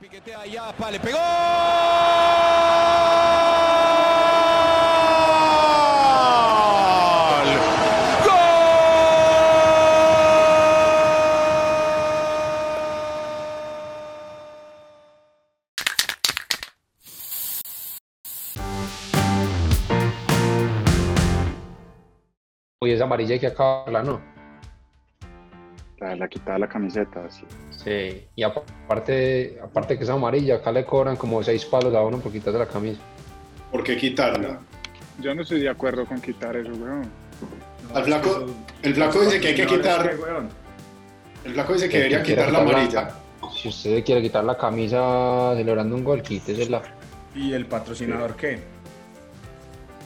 piquetea allá, pa, le pegó. ¡Gol! Uy, esa amarilla hay que acabarla, ¿no? La, la quitada la camiseta, sí. Sí. Y apa- aparte, aparte que es amarilla, acá le cobran como seis palos a uno por quitarse la camisa. ¿Por qué quitarla? Yo no estoy de acuerdo con quitar eso, weón. Al flaco, el flaco dice que hay que quitar. El flaco dice que debería quitar la amarilla. Si usted quiere quitar la camisa celebrando un gol, quítesela. ¿Y el patrocinador qué?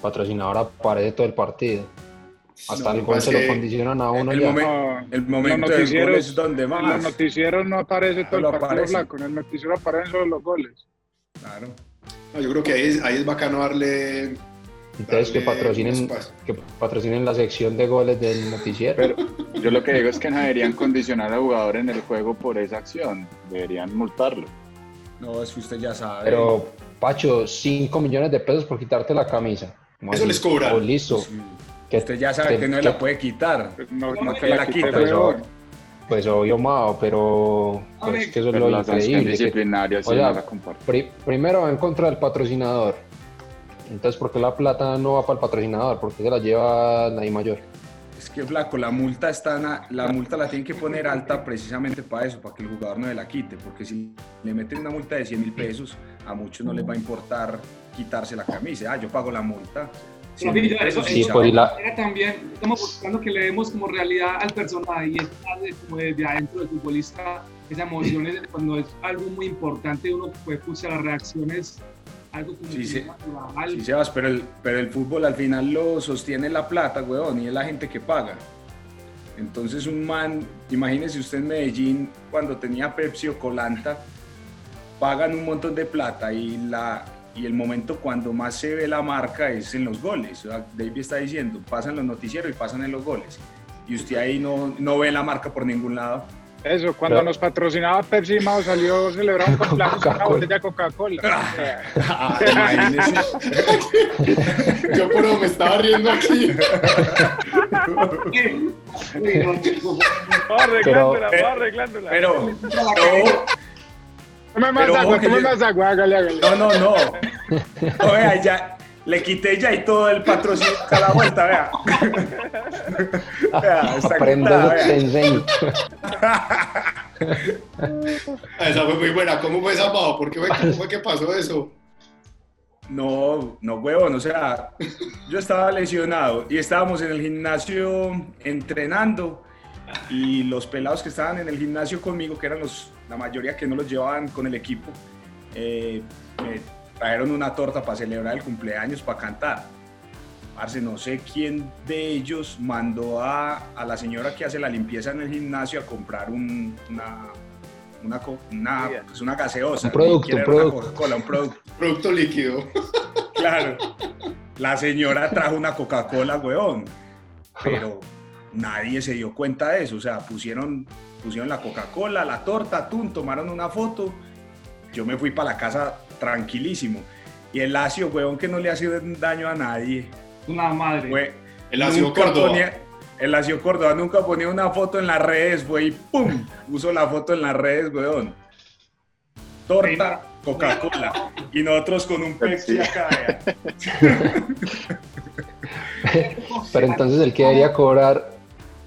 Patrocinador aparece todo el partido. Hasta No, el gol pues se lo condicionan a uno el ya. momento- No, El momento los del gol noticieros- es donde en los más. noticieros no aparece todo el Solo partido aparece. blanco, en el noticiero aparecen solo los goles. Claro. No, yo creo que ahí es, ahí es bacano darle. Entonces que patrocinen, que patrocinen la sección de goles del noticiero. Pero yo lo que digo es que no deberían condicionar al jugador en el juego por esa acción. Deberían multarlo. No, es que usted ya sabe. Pero, Pacho, 5 millones de pesos por quitarte la camisa. Eso les cobran. Oh, listo. Sí. Que- usted ya sabe que- que no que- la puede quitar. Pues No, No, que la pero- weón. Pues obvio, Mao, pero pues, que eso es lo increíble. que- disciplinaria sí o sea, no la comparto. pri- primero va en contra del patrocinador. Entonces, ¿por qué la plata no va para el patrocinador? ¿Por qué se la lleva I mayor? Es que flaco, la multa está na- la multa la tienen que poner alta precisamente para eso, para que el jugador no se la quite, porque si le meten una multa de 100 mil pesos, a muchos no les va a importar quitarse la camisa. Ah, yo pago la multa. 100 mil Pero eso- Sí, eso- chao. pues, la- también estamos buscando que le demos como realidad al personaje y de- como desde adentro del futbolista esa emoción es cuando es algo muy importante uno puede escuchar las reacciones algo como Sí, que sí. natural. Sí, Sebas, pero el, pero el fútbol al final lo sostiene la plata, weón, y es la gente que paga. Entonces un man, imagínese usted en Medellín cuando tenía Pepsi o Colanta, pagan un montón de plata y, la, y el momento cuando más se ve la marca es en los goles. O sea, David está diciendo, pasan los noticieros y pasan en los goles. Y usted ahí no, no ve la marca por ningún lado. Eso, cuando Pero- nos patrocinaba Pepsi, Mao salió a celebrar un cumpleaños con una Coca-Cola. botella de Coca-Cola. Ah, imagínese. Yo pero me estaba riendo aquí. Uy, no, no, Va arreglándola, va arreglándola. Pero, no, Tome más pero agua, que tome yo- más agua, hágale, hágale. No, no, no. Vea, ya. Le quité ya y todo el patrocinio a la vuelta, vea. Eso, te vea. enseño. Esa fue muy buena. ¿Cómo fue esa? ¿Por qué fue, cómo fue que pasó eso? No, no, huevón, o sea, yo estaba lesionado y estábamos en el gimnasio entrenando y los pelados que estaban en el gimnasio conmigo, que eran los, la mayoría que no los llevaban con el equipo, eh, me trajeron una torta para celebrar el cumpleaños, para cantar. Parce, no sé quién de ellos mandó a, a la señora que hace la limpieza en el gimnasio a comprar un- una, una, una, pues una gaseosa. Un producto, un una producto. Coca-Cola, un producto. Producto líquido. Claro. La señora trajo una Coca-Cola, weón. Pero nadie se dio cuenta de eso. O sea, pusieron, pusieron la Coca-Cola, la torta, tun, tomaron una foto. Yo me fui para la casa tranquilísimo. Y el Lacio, weón, que no le ha sido daño a nadie. una madre Fue, El nunca Córdoba. ponía- el Lacio Córdoba nunca ponía una foto en las redes, güey, y ¡pum! Puso la foto en las redes, weón. Torta, Coca-Cola. Y nosotros con un Pepsi acá. Pero entonces el que debería cobrar,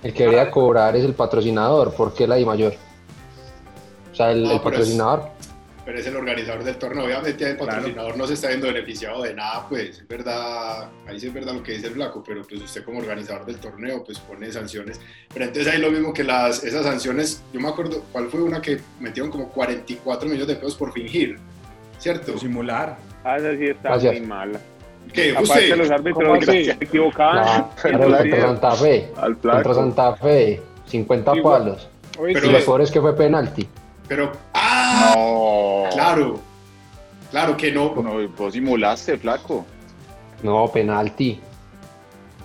el que debería cobrar es el patrocinador. ¿Por qué la I mayor? O sea, el, No, el pero es- patrocinador. Pero es el organizador del torneo. Obviamente el patrocinador no se está viendo beneficiado de nada, pues es verdad, ahí sí es verdad lo que dice el Flaco, pero pues usted como organizador del torneo pues pone sanciones. Pero entonces ahí lo mismo que las, esas sanciones, yo me acuerdo, ¿cuál fue una que metieron como 44 millones de pesos por fingir? ¿Cierto? Por simular. Ah, esa sí está Gracias. muy mala. ¿Qué? Aparte los ¿Cómo árbitros se equivocaban. Contra Santa Fe. Contra. Santa Fe. 50 Igual. palos. Oye, Pero y sí, lo peor es que fue penalti. Pero, ¡ah! No. Claro, claro que no. No, vos simulaste, flaco. No, penalti.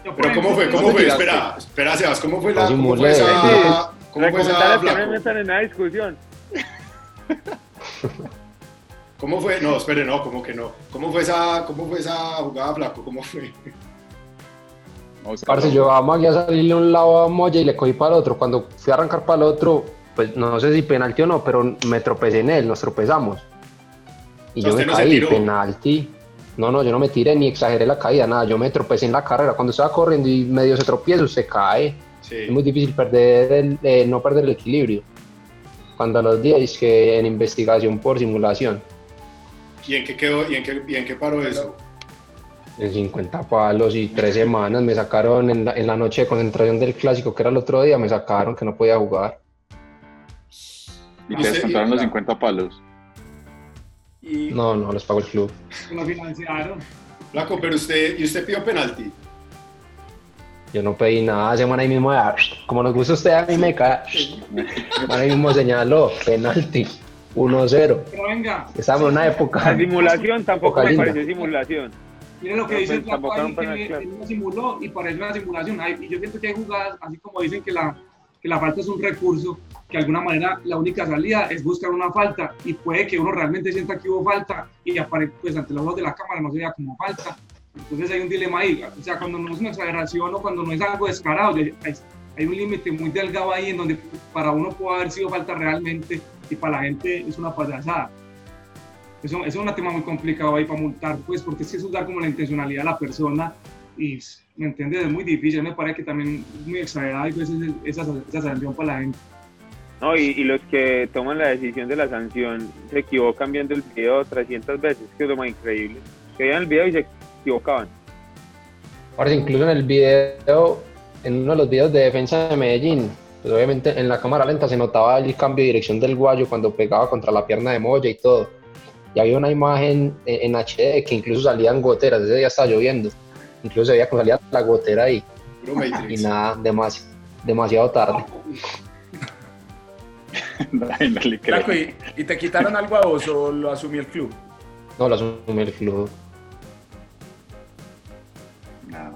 Pero ¿cómo fue? ¿Cómo fue? Espera, espera, Sebas, ¿cómo fue la, cómo fue esa, cómo fue esa, que no me metan en la discusión. ¿Cómo fue? No, espere, no, como que no. ¿Cómo fue esa, cómo fue esa jugada, Flaco? ¿Cómo fue? Vamos a Parce, ver. yo a salirle un lado a Moya y le cogí para el otro. Cuando fui a arrancar para el otro, pues no sé si penalti o no, pero me tropecé en él, nos tropezamos. Y yo me no se caí, penalti. No, no, yo no me tiré ni exageré la caída, nada. Yo me tropecé en la carrera. Cuando estaba corriendo y medio se tropieza, usted cae. Sí. Es muy difícil perder el, eh, no perder el equilibrio. Cuando a los días es que en investigación por simulación, ¿Y en qué quedó? ¿Y en qué, y en qué paró eso? en 50 palos y tres semanas me sacaron en la, en la noche de concentración del clásico, que era el otro día, me sacaron que no podía jugar. Y ¿Y te descontaron los y- 50 palos. Y No, no, los pagó el club. lo financiaron. Flaco, pero usted, ¿y usted pidió penalti? Yo no pedí nada, semana ahí mismo, ah, como nos gusta a usted, a mí me cae. Ahí mismo señaló, penalti, 1-0. Pero venga, Estamos en una La época. simulación tampoco Época me linda. pareció simulación. mire lo que No, dice el era ahí, que claro. no simuló y parece una simulación. Hay- Y yo siento que hay jugadas, así como dicen que la, que la falta es un recurso, que de alguna manera la única salida es buscar una falta y puede que uno realmente sienta que hubo falta y apare- pues ante los ojos de la cámara no se vea como falta. Entonces hay un dilema ahí. O sea, cuando no es una exageración o cuando no es algo descarado, hay, hay un límite muy delgado ahí en donde para uno puede haber sido falta realmente y para la gente es una payasada. Eso, eso es un tema muy complicado ahí para multar, pues, porque es que eso da como la intencionalidad de la persona y, ¿me entiendes? Es muy difícil, me parece que también es muy exagerado y veces esa, esa sanción para la gente. No, y, y los que toman la decisión de la sanción se equivocan viendo el video 300 veces, que es lo más increíble. Que veían el video y se equivocaban. Ahora, incluso en el video, en uno de los videos de defensa de Medellín, pues obviamente en la cámara lenta se notaba el cambio de dirección del guayo cuando pegaba contra la pierna de Moya y todo. Y había una imagen en, en HD que incluso salían goteras, ese día estaba lloviendo. Incluso se veía que salía la gotera ahí. Y nada, demasi- demasiado tarde. Ay, no le creo. Flaco, ¿y, y te quitaron algo a vos o lo asumió el club? No lo asume el club. No.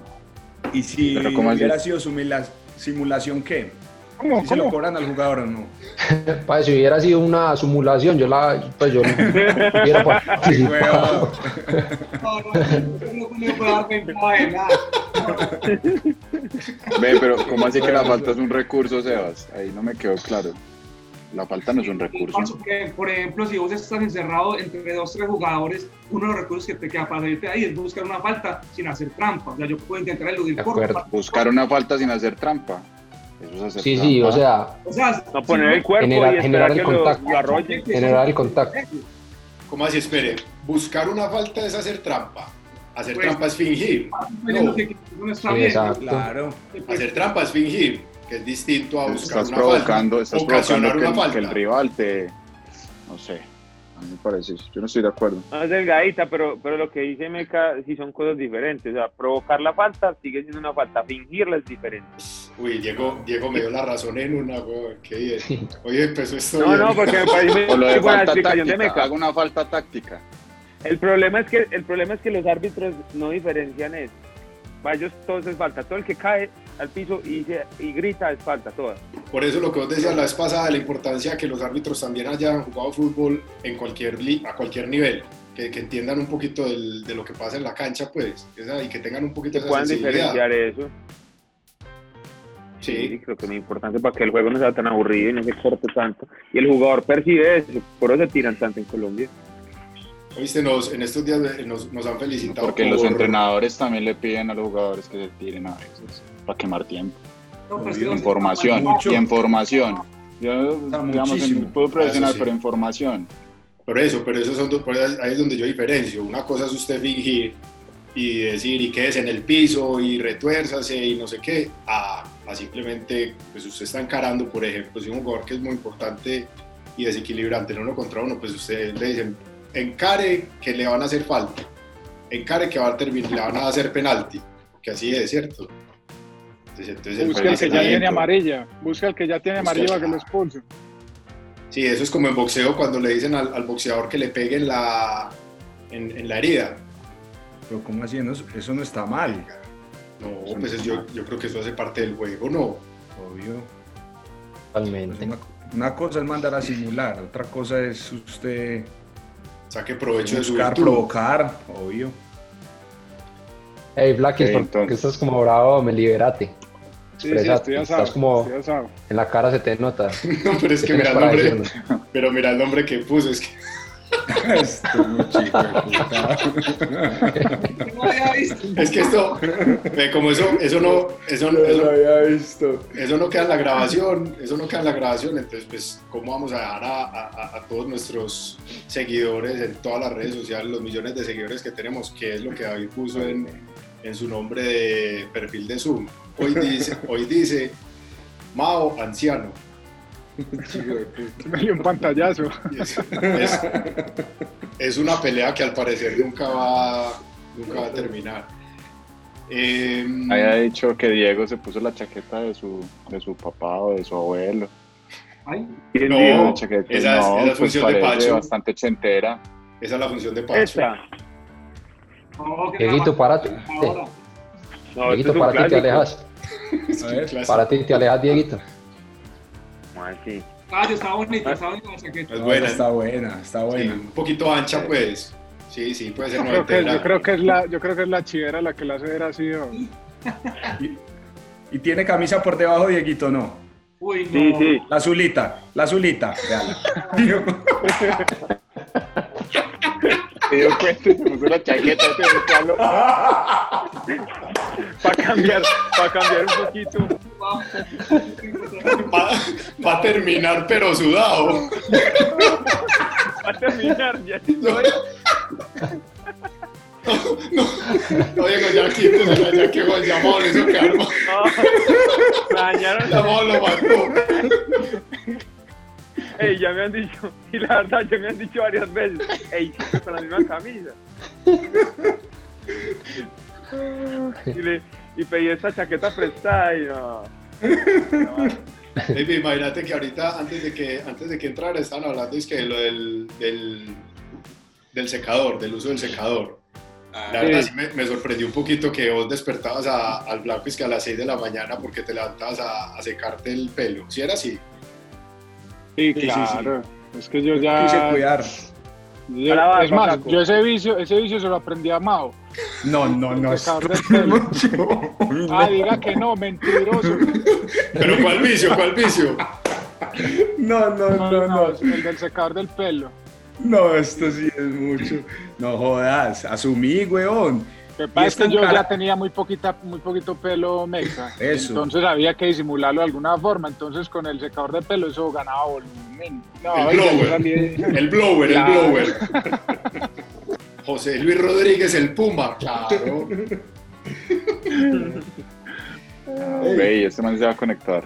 Y si hubiera sido simula- simulación, ¿qué? ¿Cómo? ¿Si se lo ¿Cómo? cobran al jugador o no? Padre, si hubiera sido una simulación, yo la, pues yo hubiera participado. No, no, no. Ve, pero ¿cómo así que la falta es un recurso, Sebas? Ahí no me quedó claro. La falta no es un recurso. Por ejemplo, si vos estás encerrado entre dos tres jugadores, uno de los recursos que te queda para salirte ahí es buscar una falta sin hacer trampa. O sea, yo puedo intentar eludir por acuerdo. Buscar una falta sin hacer trampa. Eso es hacer Sí, sí, o sea, O sea, No poner el cuerpo Generar- y generar el lo, contacto. lo arrolle. generar el contacto. ¿Cómo así? Espere, buscar una falta es hacer trampa. Hacer Pues, trampa es fingir. no. que eso no está Sí, bien. Claro. Hacer trampa es fingir, que es distinto a buscar Estás una provocando, falta. estás provocando que, una el- que el falta. rival te... No sé. A mí me parece. Yo no estoy de acuerdo. No es delgadita, pero, pero lo que dice Meca sí son cosas diferentes. O sea, provocar la falta sigue siendo una falta, fingirla es diferente. Uy, Diego, Diego me dio la razón en una, weón, qué bien. Oye, empezó esto No, bien. no, porque me parece de muy buena falta explicación de táctica. Meca. Hago una falta táctica. El problema es que el problema es que los árbitros no diferencian eso. Para ellos todo es falta. Todo el que cae al piso y, se- y grita es falta, toda. Por eso lo que vos decías la vez pasada, la importancia de que los árbitros también hayan jugado fútbol en cualquier a cualquier nivel, que, que entiendan un poquito del- de lo que pasa en la cancha, pues, esa- y que tengan un poquito Que esa puedan diferenciar eso. Sí, creo que es muy importante para que el juego no sea tan aburrido y no se corte tanto. Y el jugador percibe eso, por eso se tiran tanto en Colombia. oíste, nos, en estos días nos, nos han felicitado Porque los por- entrenadores también le piden a los jugadores que se tiren a veces. Para quemar tiempo. No, pues, Información. Y información. Yo, digamos, en fútbol profesional, sí. pero información. Por eso, pero eso son dos- por ahí ahí es donde yo diferencio. Una cosa es usted fingir y decir y quédese en el piso y retuérzase y no sé qué, a, a simplemente, pues usted está encarando, por ejemplo, si un jugador que es muy importante y desequilibrante en uno contra uno, pues usted le dicen, encare que le van a hacer falta, encare que va a terminar, le van a hacer penalti, que así es, ¿cierto? Entonces, entonces, Busca el que ya tiene amarilla. Busca el que ya tiene amarilla para que lo expulsen. Sí, eso es como en boxeo cuando le dicen al, al boxeador que le pegue en la, en, en la herida. Pero ¿cómo así? No, eso no está mal. No, pues es- yo, yo creo que eso hace parte del juego, ¿no? Obvio. Pues Totalmente. una, una cosa es mandar a simular, otra cosa es usted saque provecho de su Buscar, provocar, obvio. Hey, Blackis, Ok, ¿por qué entonces. estás como bravo? Me liberate. Sí, sí, estoy asado. estás como- Estoy asado. En la cara se te nota. No, pero es ¿Qué que mira el nombre, decirnos? pero mira el nombre que puso, es que Esto es muy chico de puta. No había visto. es que esto, ve, como eso, eso no, eso, no- eso, lo había visto. eso no queda en la grabación, eso no queda en la grabación, entonces pues cómo vamos a dejar a, a- a todos nuestros seguidores en todas las redes sociales, los millones de seguidores que tenemos, qué es lo que David puso en, en su nombre de perfil de Zoom. Hoy dice, hoy dice Mao anciano. Me dio un pantallazo. Es, es- es una pelea que al parecer nunca va, nunca va a terminar. Em, Había dicho que Diego se puso la chaqueta de su, de su papá o de su abuelo. Ay, ¿Quién No. Una chaqueta, esa es- no, esa es pues función de Pacho. bastante ochentera. esa es la función de Pacho. Esta. no, Dieguito, párate. No, Dieguito, es ti te clásico. Alejas. A ver. Clásico. Para ti te alejas, Dieguito. Ah, estaba bonita, estaba bonita la chaqueta. Es No, buena. Está buena, está Sí, buena. un poquito ancha, pues. Sí, sí, puede ser Yo creo, que, yo, creo que es la, yo creo que es la chivera la que la hace ver así. ¿o? ¿Y tiene camisa por debajo, Dieguito? No. Uy, no. Sí, sí. La azulita, la azulita. Dio cuenta y se puso la chaqueta buscarlo. Para cambiar, para cambiar un poquito. Va, a terminar, pero sudado. Va a terminar. Ya No, no, no, Diego, ya quítesela, ya que el llamado le hizo. No, dañaron. Llamado lo mató. Ey, ya me han dicho, y la verdad, ya me han dicho varias veces, ey, con la misma camisa. Y, le, y pedí esta chaqueta prestada y no. no, Baby, imagínate que ahorita, antes de que, antes de que entrara, estaban hablando es que de lo del, del, del secador, del uso del secador. La verdad sí me, me sorprendió un poquito que vos despertabas a- al blanco es que a las 6 de la mañana porque te levantabas a, a secarte el pelo. ¿Sí era así? Sí, sí, claro. Es que yo Quise ya. cuidar. yo- Ahora va, es más, yo ese vicio, ese vicio se lo aprendí a Mao. No, no, no. Es Ah, diga que no, mentiroso. Pero ¿cuál vicio? ¿Cuál vicio? No, no, No, no, no, no. el del secador del pelo. No, esto sí es mucho. No jodas, asumí, weón. Que pasa Y es que yo cara- ya tenía muy poquita, muy poquito pelo mexa. Eso. Entonces había que disimularlo de alguna forma. Entonces con el secador de pelo eso ganaba volumen. No, El blower. salí- El blower, el blower. José Luis Rodríguez, el Puma. Claro. Ve, y este man se va a conectar.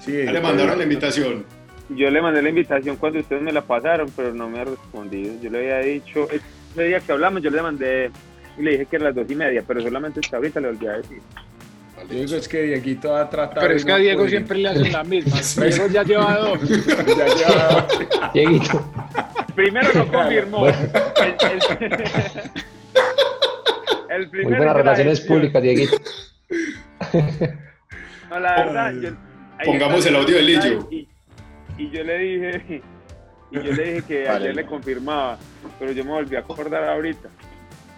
Sí, le mandaron la invitación. Yo le mandé la invitación cuando ustedes me la pasaron, pero no me ha respondido. Yo le había dicho, ese día que hablamos, yo le mandé y le dije que era las dos y media, pero solamente hasta ahorita le volví a decir. Yo digo, es que Dieguito va a tratar. Pero es que a no Diego siempre le hacen la misma. Diego ya lleva dos. Ya lleva- Dieguito. Primero lo confirmó. El, el- el Muy primero buenas relaciones públicas, Dieguito. No, la verdad, yo, Pongamos el audio del Lillo. Y, y yo le dije, y yo le dije que Vale. ayer le confirmaba, pero yo me volví a acordar ahorita.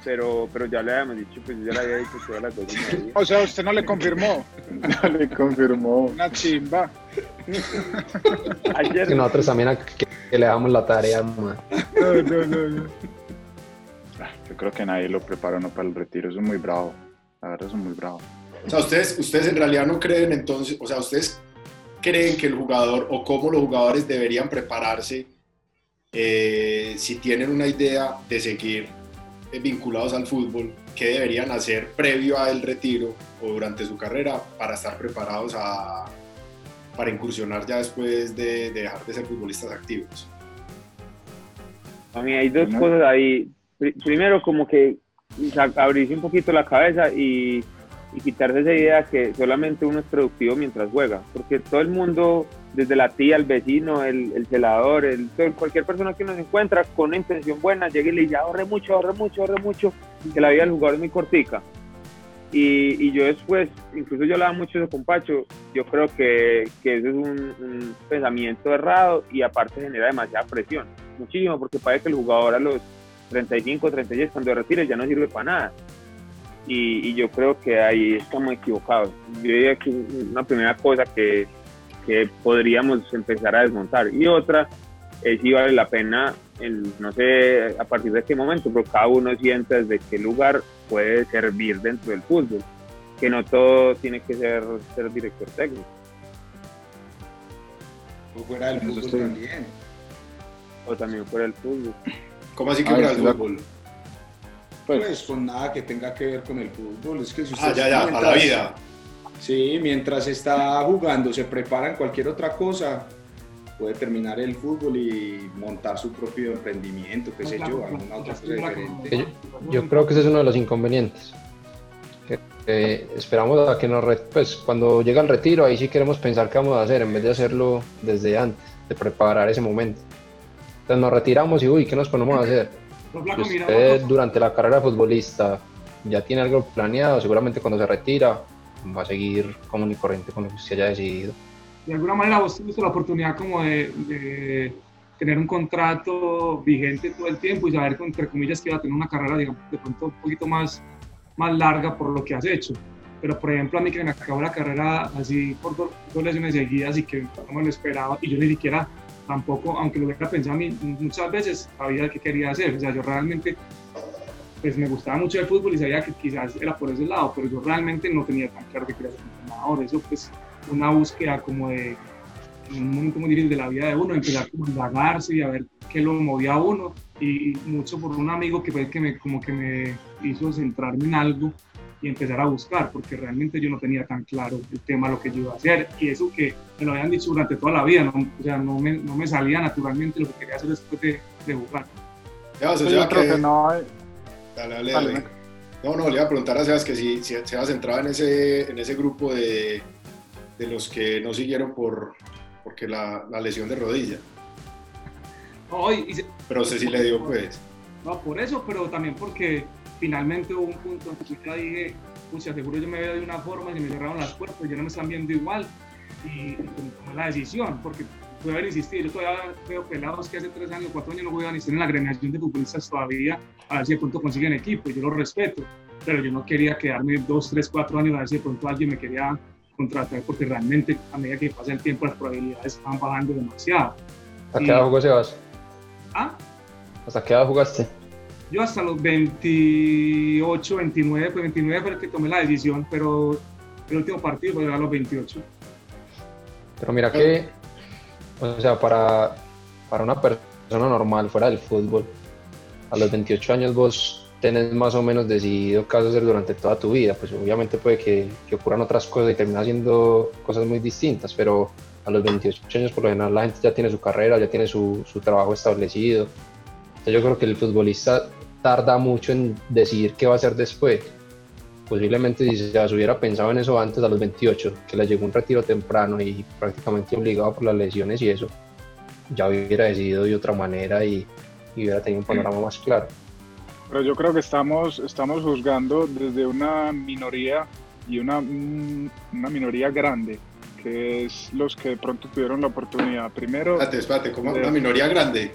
Pero, pero ya le habíamos dicho, pues yo ya le había dicho que era a las dos y media. O sea, usted no le confirmó. No le confirmó. Una chimba. Ayer, Que nosotros también a- que, que le damos la tarea, man. No, no, no, no. Yo creo que nadie lo preparó no para el retiro. Eso es muy bravo. La verdad, eso es muy bravo. O sea, ustedes, ustedes en realidad no creen entonces, o sea, ustedes creen que el jugador o cómo los jugadores deberían prepararse eh, si tienen una idea de seguir vinculados al fútbol, qué deberían hacer previo al retiro o durante su carrera para estar preparados a, para incursionar ya después de, de dejar de ser futbolistas activos. a mí hay dos cosas ahí. Pri- Primero, como que abrirse un poquito la cabeza y, y quitarse esa idea que solamente uno es productivo mientras juega. Porque todo el mundo, desde la tía, el vecino, el, el celador, el, cualquier persona que nos encuentra con una intención buena, llega y le dice, ahorre mucho, ahorre mucho, ahorre mucho, que la vida del jugador es muy cortica. Y, y yo después, incluso yo hablaba mucho eso con Pacho, yo creo que, que eso es un, pensamiento errado y aparte genera demasiada presión, muchísimo, porque parece que el jugador a los 35, 36, cuando retires ya no sirve para nada. Y, y yo creo que ahí estamos equivocados. Yo diría que una primera cosa que, que podríamos empezar a desmontar. Y otra es si vale la pena, el, no sé a partir de qué momento, pero cada uno sienta desde qué lugar puede servir dentro del fútbol. Que no todo tiene que ser, ser director técnico. O fuera del fútbol también. O también fuera el fútbol. ¿Cómo así que Ah, fuera el estoy de fútbol? Pues, Pues con nada que tenga que ver con el fútbol. Es que si Ah, usted ya, ya, para la mientras- vida. Sí, mientras está jugando, se prepara en cualquier otra cosa, puede terminar el fútbol y montar su propio emprendimiento, qué sé yo, alguna otra cosa diferente. Yo, yo creo que ese es uno de los inconvenientes. Que, esperamos a que nos, re- pues cuando llega el retiro, ahí sí queremos pensar qué vamos a hacer en vez de hacerlo desde antes, de preparar ese momento. Entonces nos retiramos y uy, ¿qué nos ponemos a hacer? Si usted durante la carrera de futbolista ya tiene algo planeado, seguramente cuando se retira va a seguir común y corriente con lo que usted haya decidido. de alguna manera vos tuviste la oportunidad como de, de tener un contrato vigente todo el tiempo y saber, que, entre comillas, que iba a tener una carrera, digamos, de pronto un poquito más, más larga por lo que has hecho. Pero, por ejemplo, a mí que me acabó la carrera así por do- dos lesiones seguidas y que no me lo esperaba, y yo ni siquiera tampoco, aunque lo hubiera pensado a mí muchas veces, sabía qué quería hacer. O sea, yo realmente pues me gustaba mucho el fútbol y sabía que quizás era por ese lado, pero yo realmente no tenía tan claro que quería ser entrenador. Eso pues una búsqueda como de en un momento muy difícil de la vida de uno, empezar como a indagarse y a ver qué lo movía a uno y, mucho por un amigo que fue el que me como que me hizo centrarme en algo y empezar a buscar, porque realmente yo no tenía tan claro el tema, lo que yo iba a hacer, y eso que me lo habían dicho durante toda la vida, no, o sea, no me, no me salía naturalmente lo que quería hacer después de, de jugar. Ya, o sea, Yo creo que- que no hay. Dale, dale, Dale, dale. No, no, le iba a preguntar a Sebas que si, si Sebas entraba en ese, en ese grupo de, de los que no siguieron por porque la, la lesión de rodilla. No, y- se- Pero usted sí le dio, pues. No, por eso, pero también porque finalmente hubo un punto en que yo dije, pucha, seguro yo me veo de una forma y se me cerraron las puertas, ya no me están viendo igual. Y, tomé la decisión, porque pude haber insistido. Yo todavía veo pelados que hace tres años, cuatro años no juegan y están en la agremiación de futbolistas todavía, a ver si de pronto consiguen equipo, y yo lo respeto. Pero yo no quería quedarme dos, tres, cuatro años a ver si de pronto alguien me quería contratar, porque realmente a medida que pasa el tiempo las probabilidades van bajando demasiado. ¿Hasta Y- qué edad jugó Sebas? ¿Ah? ¿Hasta qué edad jugaste? Yo hasta los 28, 29, pues 29 fue el que tomé la decisión, pero el último partido fue a los 28. Pero mira que, o sea, para, para una persona normal fuera del fútbol, a los 28 años vos tenés más o menos decidido qué vas a hacer durante toda tu vida. Pues obviamente puede que, que ocurran otras cosas y terminas haciendo cosas muy distintas, pero a los 28 años por lo general la gente ya tiene su carrera, ya tiene su, su trabajo establecido. Entonces yo creo que el futbolista tarda mucho en decidir qué va a hacer después. Posiblemente si se hubiera pensado en eso antes, a los 28, que le llegó un retiro temprano y prácticamente obligado por las lesiones y eso, ya hubiera decidido de otra manera y, y hubiera tenido un panorama más claro. Pero yo creo que estamos, estamos juzgando desde una minoría y una, mm, una minoría grande, que es los que de pronto tuvieron la oportunidad. Primero, Espérate, espérate, como de- una minoría grande.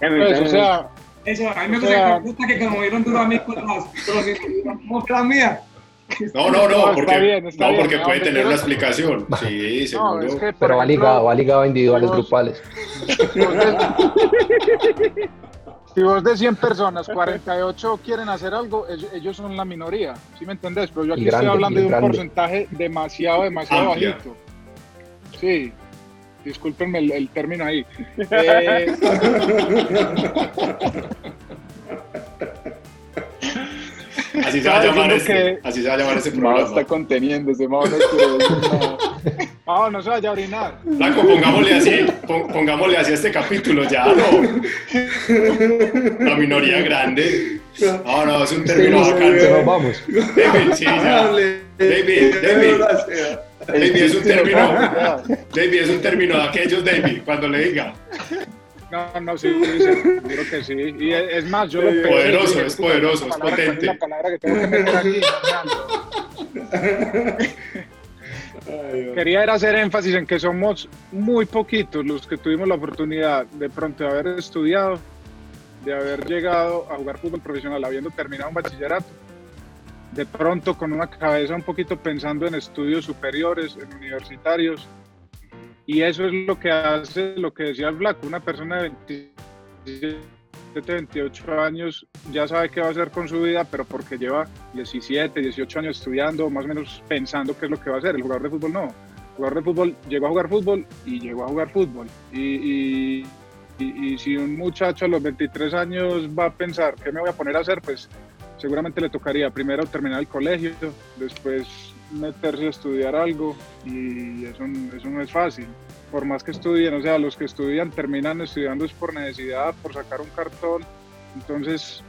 pues, o sea, Eso, a mí me gusta, sea- me gusta que como dieron duro a mí con las, con las como que la mía. No, no, No, no, está porque, bien, está no, bien, porque no, puede tener una explicación. Sí, no, seguro. es que, Pero va ligado, va ligado a individuales grupales. Si vos de 100 personas, 48 quieren hacer algo, ellos, son la minoría, ¿sí me entendés? Pero yo aquí grande, estoy hablando de un grande. porcentaje demasiado, demasiado Amplia. bajito. Sí, discúlpenme el, el término ahí. Eh, Así se va a llamar este, así se va a llamar este Mao programa. está conteniendo, ese Mao no quiere decir nada. ah, no se vaya a orinar. Flaco, pongámosle así, pon- pongámosle así a este capítulo, ya no. La minoría grande. No, no, es un término bacán. Pero vamos. David, sí, ya. David, David. David es un término. David es un término de aquellos, David, cuando le diga. No, no, sí, sí, seguro que sí. Y es, más, yo lo pensé, Poderoso, dije, es "Puta, poderoso, es palabra, ¿cuál potente". la palabra que tengo que meter aquí? Quería hacer énfasis en que somos muy poquitos los que tuvimos la oportunidad de pronto de haber estudiado de haber llegado a jugar fútbol profesional habiendo terminado un bachillerato, de pronto con una cabeza un poquito pensando en estudios superiores, en universitarios, y eso es lo que hace, lo que decía el Black, una persona de 27, 28 años ya sabe qué va a hacer con su vida, pero porque lleva 17, 18 años estudiando, más o menos pensando qué es lo que va a hacer. El jugador de fútbol no. El jugador de fútbol llegó a jugar fútbol y llegó a jugar fútbol. Y, si un muchacho a los 23 años va a pensar qué me voy a poner a hacer, pues seguramente le tocaría primero terminar el colegio, después meterse a estudiar algo y eso, eso no es fácil. Por más que estudien, o sea, los que estudian terminan estudiando es por necesidad, por sacar un cartón. Entonces,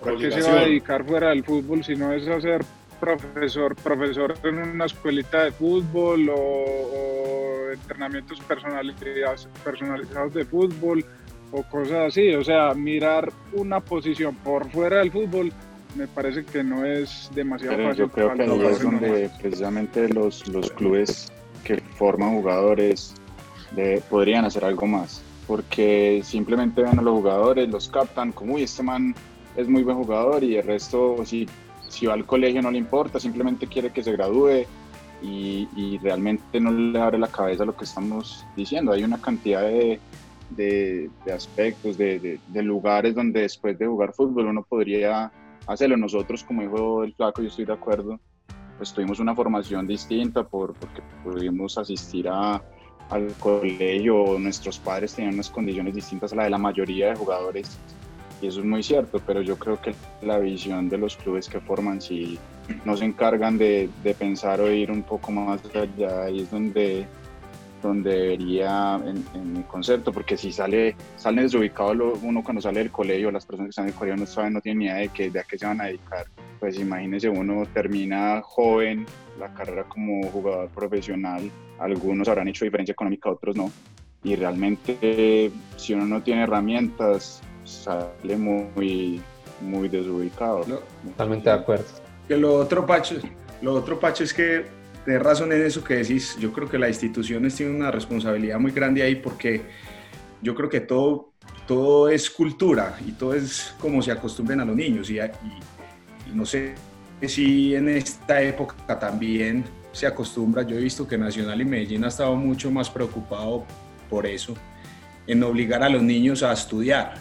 ¿por qué se va a dedicar fuera del fútbol si no es a ser profesor, profesor en una escuelita de fútbol o, entrenamientos personalizados, personalizados de fútbol o cosas así? O sea, mirar una posición por fuera del fútbol me parece que no es demasiado Pero fácil. Yo creo que ahí es donde precisamente los, los clubes que forman jugadores de, podrían hacer algo más, porque simplemente ven a los jugadores, los captan como, uy, este man es muy buen jugador y el resto, si, si va al colegio no le importa, simplemente quiere que se gradúe y, y realmente no le abre la cabeza lo que estamos diciendo. Hay una cantidad de, de, de aspectos, de, de, lugares donde después de jugar fútbol uno podría hacerlo. Nosotros, como dijo el flaco, yo estoy de acuerdo, pues tuvimos una formación distinta por, porque pudimos asistir a, al colegio, nuestros padres tenían unas condiciones distintas a la de la mayoría de jugadores y eso es muy cierto, pero yo creo que la visión de los clubes que forman si no se encargan de, de pensar o ir un poco más allá, ahí es donde donde debería, en, mi concepto, porque si sale, sale desubicado uno cuando sale del colegio, las personas que están en el colegio no saben, no tienen ni idea de, que, de a qué se van a dedicar. Pues imagínese uno termina joven la carrera como jugador profesional, algunos habrán hecho diferencia económica, otros no. Y realmente si uno no tiene herramientas, sale muy, muy desubicado. totalmente de acuerdo. Que lo otro, Pacho, lo otro, Pacho, es que Tienes razón en eso que decís. Yo creo que las instituciones tienen una responsabilidad muy grande ahí porque yo creo que todo, todo es cultura y todo es como se acostumbren a los niños. Y, y, no sé si en esta época también se acostumbra. Yo he visto que Nacional y Medellín ha estado mucho más preocupado por eso, en obligar a los niños a estudiar.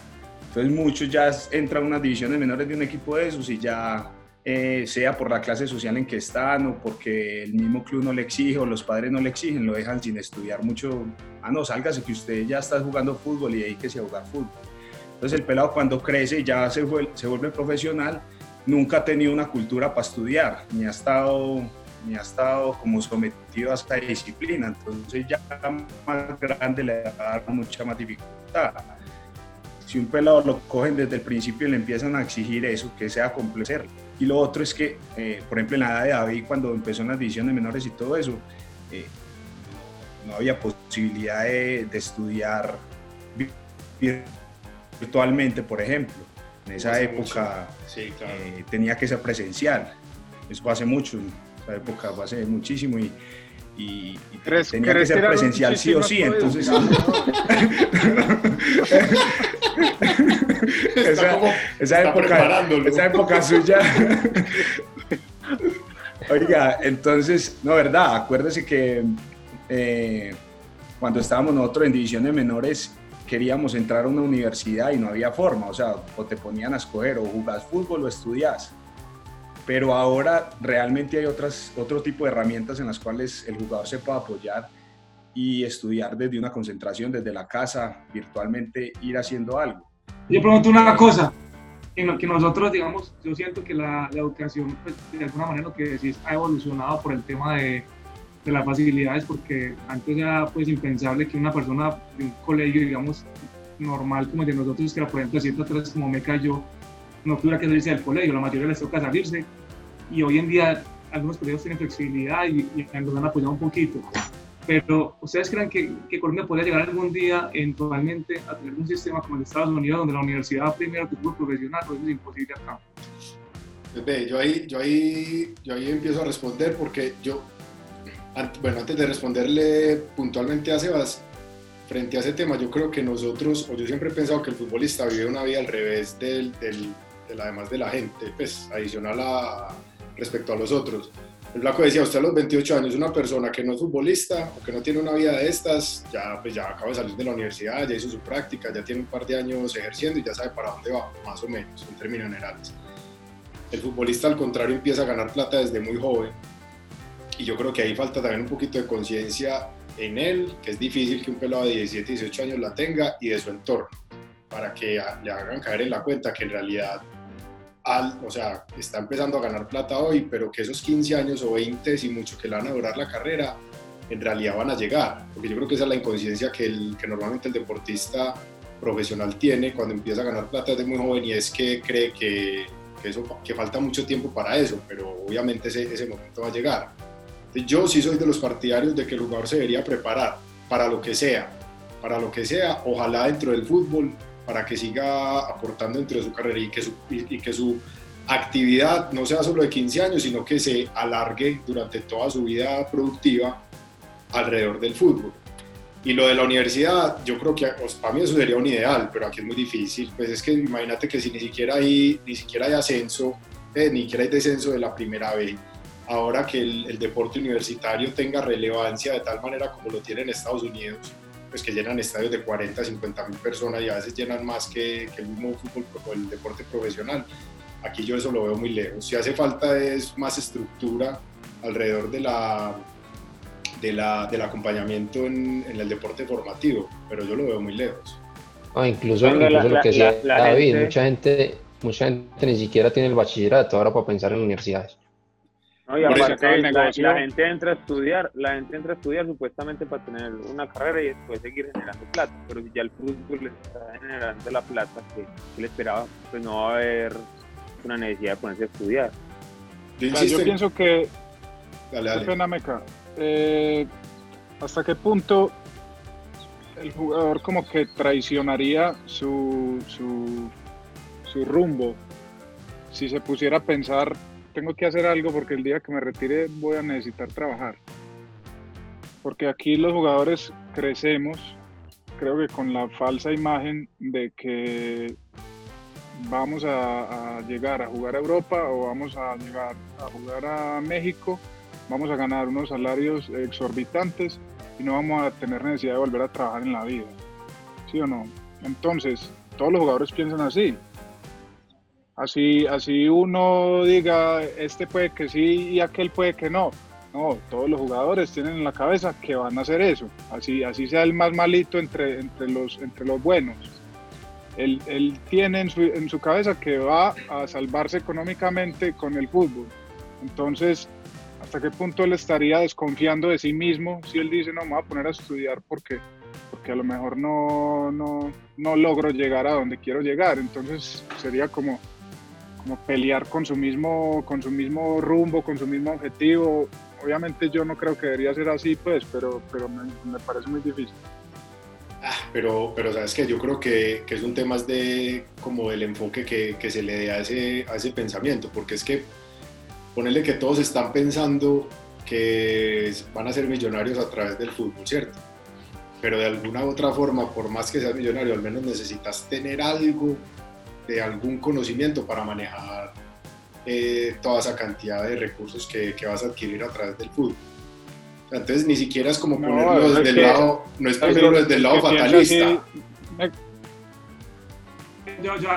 Entonces muchos ya entran a unas divisiones menores de un equipo de esos y ya eh, sea por la clase social en que están o porque el mismo club no le exige o los padres no le exigen, lo dejan sin estudiar mucho. Ah, no, sálgase que usted ya está jugando fútbol y dedíquese a jugar fútbol. Entonces el pelado cuando crece y ya se, se vuelve profesional, nunca ha tenido una cultura para estudiar, ni ha estado ni ha estado como sometido a esta disciplina, entonces ya más grande le va a dar mucha más dificultad. Si un pelado lo cogen desde el principio y le empiezan a exigir eso, que sea complacer y lo otro es que, eh, por ejemplo, en la edad de David, cuando empezó en las divisiones menores y todo eso, eh, no había posibilidad de, estudiar virtualmente, por ejemplo. En esa época eh, tenía que ser presencial. Eso hace mucho, esa época fue hace muchísimo y, y, tenía que ser presencial sí o sí. Entonces, esa, esa época, esa época suya. Oiga, entonces, no, verdad, acuérdese que eh, cuando estábamos nosotros en divisiones menores queríamos entrar a una universidad y no había forma, o sea, o te ponían a escoger o jugás fútbol o estudias. Pero ahora realmente hay otras, otro tipo de herramientas en las cuales el jugador se puede apoyar y estudiar desde una concentración, desde la casa, virtualmente ir haciendo algo. Yo pregunto una cosa, en que nosotros, digamos, yo siento que la, educación, pues, de alguna manera lo que decís, ha evolucionado por el tema de, de, las facilidades, porque antes era pues impensable que una persona de un colegio, digamos, normal como el de nosotros, que por ejemplo siento atrás como me cayó, no tuviera que salirse del colegio, la mayoría les toca salirse, y hoy en día algunos colegios tienen flexibilidad y, y nos han apoyado un poquito. Pero, ¿ustedes creen que, que, Colombia podría llegar algún día eventualmente a tener un sistema como el de Estados Unidos, donde la universidad primero tu fútbol profesional, eso es imposible acá? Pues yo ahí, yo, ahí, yo ahí empiezo a responder porque yo, bueno, antes de responderle puntualmente a Sebas, frente a ese tema, yo creo que nosotros, o yo siempre he pensado que el futbolista vive una vida al revés del, del, del además de la gente, pues adicional a respecto a los otros. El Flaco decía, usted a los 28 años, una persona que no es futbolista o que no tiene una vida de estas, ya, pues ya acaba de salir de la universidad, ya hizo su práctica, ya tiene un par de años ejerciendo y ya sabe para dónde va, más o menos, en términos generales. El futbolista, al contrario, empieza a ganar plata desde muy joven y yo creo que ahí falta también un poquito de conciencia en él, que es difícil que un pelado de 17, 18 años la tenga y de su entorno, para que le hagan caer en la cuenta que en realidad al, o sea, está empezando a ganar plata hoy, pero que esos 15 años o 20, si mucho que le van a durar la carrera, en realidad van a llegar. Porque yo creo que esa es la inconsciencia que, normalmente el deportista profesional tiene cuando empieza a ganar plata desde muy joven y es que cree que, eso, que falta mucho tiempo para eso, pero obviamente ese momento va a llegar. yo sí soy de los partidarios de que el jugador se debería preparar para lo que sea, para lo que sea, ojalá dentro del fútbol para que siga aportando dentro de su carrera y que su, y que su actividad no sea solo de 15 años, sino que se alargue durante toda su vida productiva alrededor del fútbol. Y lo de la universidad, yo creo que pues, para mí eso sería un ideal, pero aquí es muy difícil. Pues es que imagínate que si ni siquiera hay, ni siquiera hay ascenso, eh, ni siquiera hay descenso de la primera vez, ahora que el, el, deporte universitario tenga relevancia de tal manera como lo tiene en Estados Unidos, pues que llenan estadios de 40, 50 mil personas y a veces llenan más que, que el mismo fútbol o el deporte profesional. Aquí yo eso lo veo muy lejos. Si hace falta es más estructura alrededor de la, de la, del acompañamiento en, en, el deporte formativo, pero yo lo veo muy lejos. Ah, incluso, incluso la, lo que decía David, gente... mucha gente mucha gente ni siquiera tiene el bachillerato ahora para pensar en universidades. No, y aparte la, la, gente entra a estudiar, la gente entra a estudiar supuestamente para tener una carrera y después seguir generando plata, pero si ya el fútbol le está generando la plata que, que le esperaba, pues no va a haber una necesidad de ponerse a estudiar. O sea, yo pienso que, dale, dale. Pena, Meca, eh, hasta qué punto el jugador como que traicionaría su, su, su rumbo si se pusiera a pensar tengo que hacer algo porque el día que me retire voy a necesitar trabajar. Porque aquí los jugadores crecemos, creo que con la falsa imagen de que vamos a, llegar a jugar a Europa o vamos a llegar a jugar a México, vamos a ganar unos salarios exorbitantes y no vamos a tener necesidad de volver a trabajar en la vida. ¿Sí o no? Entonces, todos los jugadores piensan así. Así, así uno diga, este puede que sí y aquel puede que no. No, todos los jugadores tienen en la cabeza que van a hacer eso. Así, así sea el más malito entre, entre, los, entre los buenos. Él, él tiene en su, en su cabeza que va a salvarse económicamente con el fútbol. Entonces, ¿hasta qué punto él estaría desconfiando de sí mismo si él dice, no, me voy a poner a estudiar porque, porque a lo mejor no, no, no logro llegar a donde quiero llegar? Entonces, sería como como pelear con su mismo con su mismo rumbo, con su mismo objetivo. Obviamente yo no creo que debería ser así, pues, pero, pero me, me parece muy difícil. Ah, pero, pero sabes que yo creo que, que, es un tema de como del enfoque que, que, se le dé a ese, a ese pensamiento, porque es que ponerle que todos están pensando que van a ser millonarios a través del fútbol, ¿cierto? Pero de alguna u otra forma, por más que seas millonario, al menos necesitas tener algo de algún conocimiento para manejar eh, toda esa cantidad de recursos que, que, vas a adquirir a través del fútbol. Entonces ni siquiera es como ponerlo no, desde, el que, lado, no es ponerlo desde el lado fatalista. Yo, yo,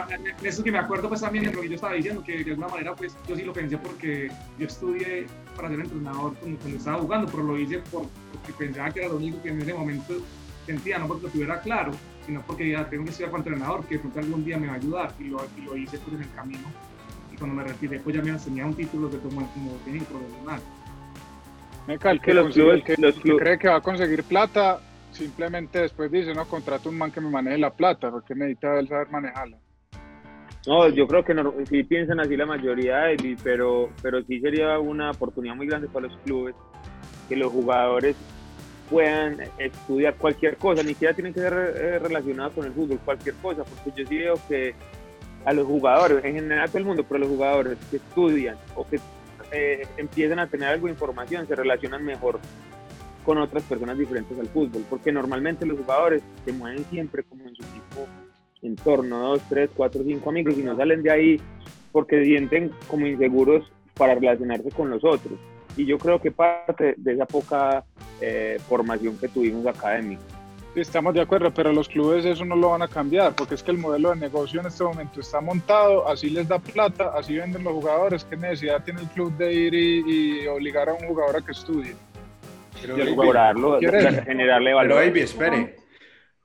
eso que me acuerdo pues también de lo que yo estaba diciendo, que de alguna manera pues yo sí lo pensé porque yo estudié para ser entrenador cuando, cuando estaba jugando, pero lo hice por, porque pensaba que era lo único que en ese momento sentía, no porque lo tuviera claro sino porque ya tengo que estudiar para entrenador, que de pronto algún día me va a ayudar, y lo, y lo hice pues en el camino, y cuando me retiré, pues ya me enseñaba un título que tomo como técnico profesional. Me el que, los clubes, el que, los clubes. cree que va a conseguir plata, simplemente después dice, no, contrato un man que me maneje la plata, porque necesita él saber manejarla. No, yo creo que no, sí piensan así la mayoría, pero, pero sí sería una oportunidad muy grande para los clubes que los jugadores puedan estudiar cualquier cosa, ni siquiera tienen que ser eh, relacionados con el fútbol, cualquier cosa, porque yo sí veo que a los jugadores, en general todo el mundo, pero los jugadores que estudian o que eh, empiezan a tener algo de información se relacionan mejor con otras personas diferentes al fútbol, porque normalmente los jugadores se mueven siempre como en su tipo entorno, dos, tres, cuatro, cinco amigos y no salen de ahí porque sienten como inseguros para relacionarse con los otros. Y yo creo que parte de esa poca eh, formación que tuvimos académica. Estamos de acuerdo, pero los clubes eso no lo van a cambiar, porque es que el modelo de negocio en este momento está montado, así les da plata, así venden los jugadores, ¿qué necesidad tiene el club de ir y, obligar a un jugador a que estudie? Pero y mejorarlo, generarle valor. Pero Baby, espere.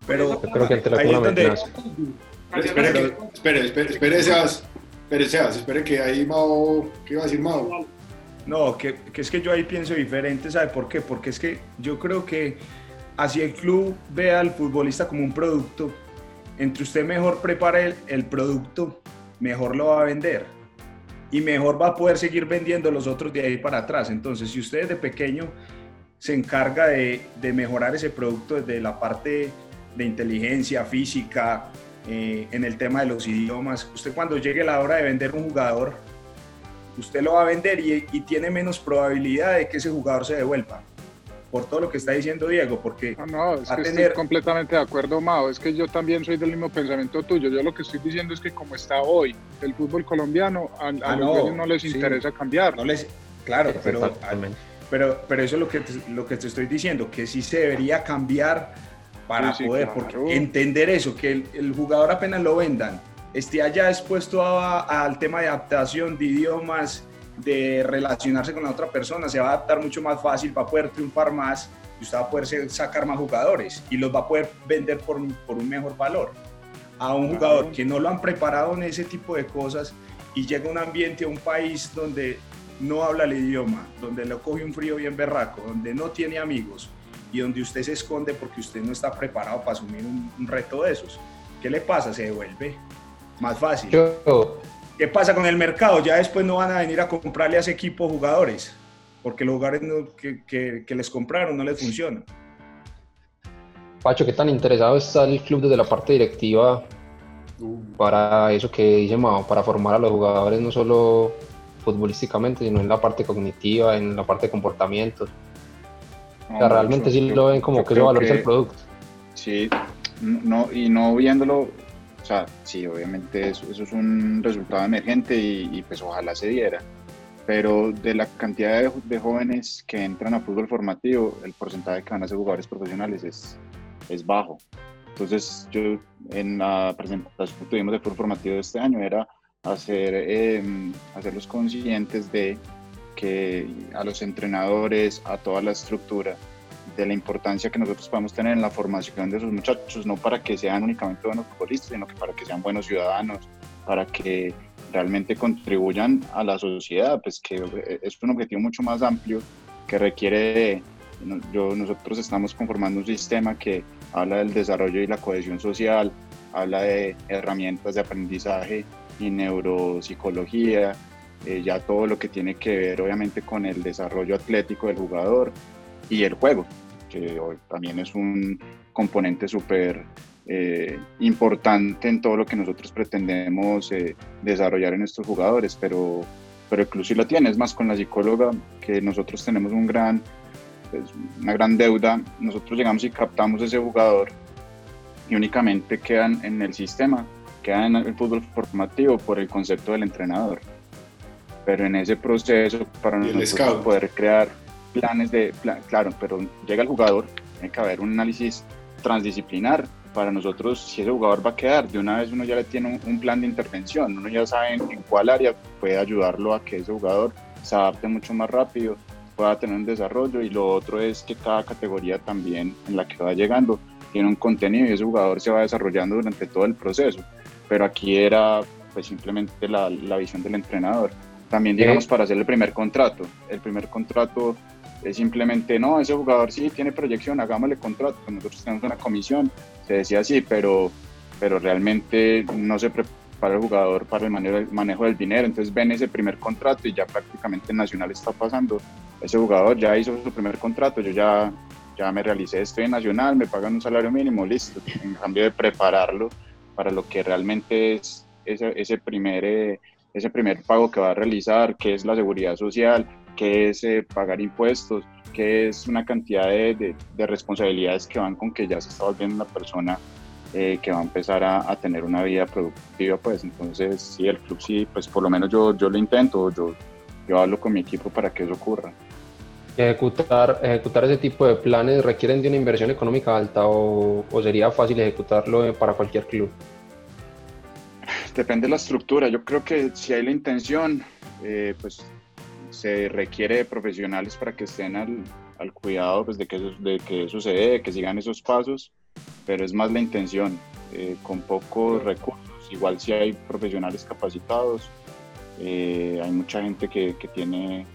Pero creo que ahí es donde... Espere, espere, espere, espere, espere, espere que ahí Mao, ¿qué va a decir Mao? No, que, que es que yo ahí pienso diferente, ¿sabe por qué? Porque es que yo creo que así el club ve al futbolista como un producto, entre usted mejor prepare el, producto, mejor lo va a vender y mejor va a poder seguir vendiendo los otros de ahí para atrás. Entonces, si usted desde pequeño se encarga de, mejorar ese producto desde la parte de inteligencia física, eh, en el tema de los idiomas, usted cuando llegue la hora de vender un jugador, usted lo va a vender y, y tiene menos probabilidad de que ese jugador se devuelva por todo lo que está diciendo Diego, porque no, no es que estoy completamente de acuerdo, Mao, es que yo también soy del mismo pensamiento tuyo, yo lo que estoy diciendo es que como está hoy el fútbol colombiano, a, ah, los no, les interesa cambiar. No les, claro, pero, pero, pero eso es lo que, te, lo que te estoy diciendo, que sí se debería cambiar para poder, porque entender eso, que el, jugador apenas lo vendan, esté allá expuesto al tema de adaptación de idiomas, de relacionarse con la otra persona, se va a adaptar mucho más fácil, va a poder triunfar más y usted va a poder sacar más jugadores y los va a poder vender por, por un mejor valor. A un jugador que no lo han preparado en ese tipo de cosas y llega a un ambiente, a un país donde no habla el idioma, donde lo coge un frío bien berraco, donde no tiene amigos y donde usted se esconde porque usted no está preparado para asumir un, un reto de esos. ¿Qué le pasa? Se devuelve. Más fácil. Yo, ¿Qué pasa con el mercado? Ya después no van a venir a comprarle a ese equipo jugadores, porque los jugadores que, les compraron no les funcionan. Pacho, ¿qué tan interesado está el club desde la parte directiva para eso que dice Mao, para formar a los jugadores no solo futbolísticamente, sino en la parte cognitiva, en la parte de comportamientos? o sea, realmente sí lo ven como que eso valoriza el producto. Sí, no, y no viéndolo o sea, sí, obviamente eso, es un resultado emergente y, pues ojalá se diera. Pero de la cantidad de, jóvenes que entran a fútbol formativo, el porcentaje que van a ser jugadores profesionales es, es bajo. Entonces, yo en la presentación que tuvimos de fútbol formativo de este año era hacer, eh, hacerlos conscientes de que a los entrenadores, a toda la estructura, de la importancia que nosotros podemos tener en la formación de esos muchachos, no para que sean únicamente buenos futbolistas, sino que para que sean buenos ciudadanos, para que realmente contribuyan a la sociedad, pues que es un objetivo mucho más amplio que requiere, yo, nosotros estamos conformando un sistema que habla del desarrollo y la cohesión social, habla de herramientas de aprendizaje y neuropsicología, eh, ya todo lo que tiene que ver obviamente con el desarrollo atlético del jugador y el juego que también es un componente súper eh, importante en todo lo que nosotros pretendemos eh, desarrollar en estos jugadores, pero, pero el club sí lo tiene, es más con la psicóloga que nosotros tenemos un gran, pues, una gran deuda, nosotros llegamos y captamos ese jugador y únicamente quedan en el sistema, quedan en el fútbol formativo por el concepto del entrenador. Pero en ese proceso, para nosotros poder crear planes de, claro, pero llega el jugador, tiene que haber un análisis transdisciplinar. Para nosotros, si ese jugador va a quedar, de una vez uno ya le tiene un, plan de intervención, uno ya sabe en, cuál área puede ayudarlo a que ese jugador se adapte mucho más rápido, pueda tener un desarrollo y lo otro es que cada categoría también en la que va llegando tiene un contenido y ese jugador se va desarrollando durante todo el proceso. Pero aquí era pues simplemente la, la visión del entrenador. También llegamos para hacer el primer contrato. El primer contrato es simplemente, no, ese jugador sí tiene proyección, hagámosle contrato, nosotros tenemos una comisión, se decía así, pero, pero realmente no se prepara el jugador para el manejo, del dinero, entonces ven ese primer contrato y ya prácticamente en Nacional está pasando, ese jugador ya hizo su primer contrato, yo ya, ya me realicé, estoy en Nacional, me pagan un salario mínimo, listo, en cambio de prepararlo para lo que realmente es ese, ese primer... Eh, ese primer pago que va a realizar, que es la seguridad social, que es eh, pagar impuestos, que es una cantidad de, de, responsabilidades que van con que ya se está volviendo una persona eh, que va a empezar a, a, tener una vida productiva, pues entonces sí, el club sí, pues por lo menos yo, yo lo intento, yo, yo hablo con mi equipo para que eso ocurra. Ejecutar, ejecutar ese tipo de planes requieren de una inversión económica alta o, o sería fácil ejecutarlo para cualquier club? Depende de la estructura. Yo creo que si hay la intención, eh, pues se requiere de profesionales para que estén al, al cuidado pues, de, que eso, de que eso se dé, de que sigan esos pasos, pero es más la intención. Eh, con pocos recursos, igual si hay profesionales capacitados, eh, hay mucha gente que, que, tiene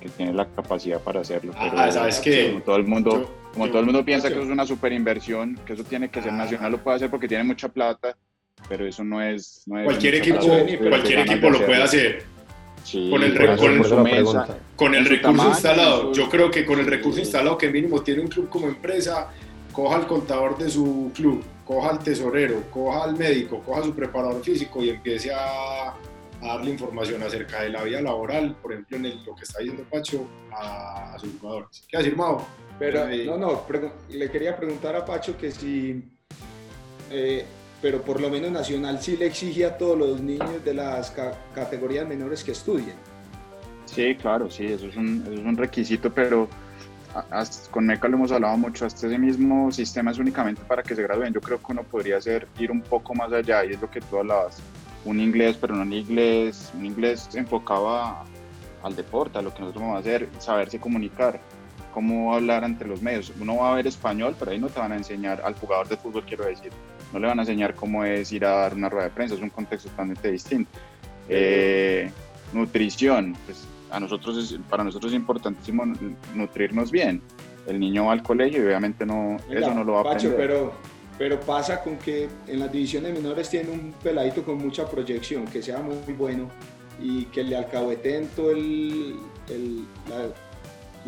que tiene la capacidad para hacerlo. Pero ah, sabes que como todo el mundo, yo, como yo, todo el mundo piensa yo, que eso es una super inversión, que eso tiene que ser ah. nacional, lo puede hacer porque tiene mucha plata, pero eso no es. No es cualquier equipo, cualquier equipo lo puede hacer. Sí, con el, por con el, eso mesa, con el recurso tamaño, instalado. su- Yo creo que con el recurso instalado que mínimo tiene un club como empresa, coja al contador de su club, coja al tesorero, coja al médico, coja a su preparador físico y empiece a, a darle información acerca de la vida laboral, por ejemplo, en el- lo que está diciendo Pacho, a, a sus jugadores. ¿Qué ha decir, Mao? Pero, Eh, no, no, le quería preguntar a Pacho que si, eh, pero por lo menos Nacional sí le exige a todos los niños de las ca- categorías menores que estudien. Sí, claro, sí, eso es un, requisito, pero con MECA lo hemos hablado mucho, ese mismo sistema es únicamente para que se gradúen. Yo creo que uno podría hacer, ir un poco más allá, y es lo que tú hablabas, un inglés, pero no un inglés, un inglés enfocado a- al deporte, a lo que nosotros vamos a hacer, saberse comunicar, cómo hablar entre los medios. Uno va a ver español, pero ahí no te van a enseñar, al jugador de fútbol quiero decir, no le van a enseñar cómo es ir a dar una rueda de prensa, es un contexto totalmente distinto. Eh, nutrición, pues a nosotros es, para nosotros es importantísimo nu- nutrirnos bien. El niño va al colegio y obviamente no, Venga, eso no lo va a Pacho, aprender. pero, pero pasa con que en las divisiones menores tiene un peladito con mucha proyección, que sea muy bueno y que le alcahueten todo el, el- la-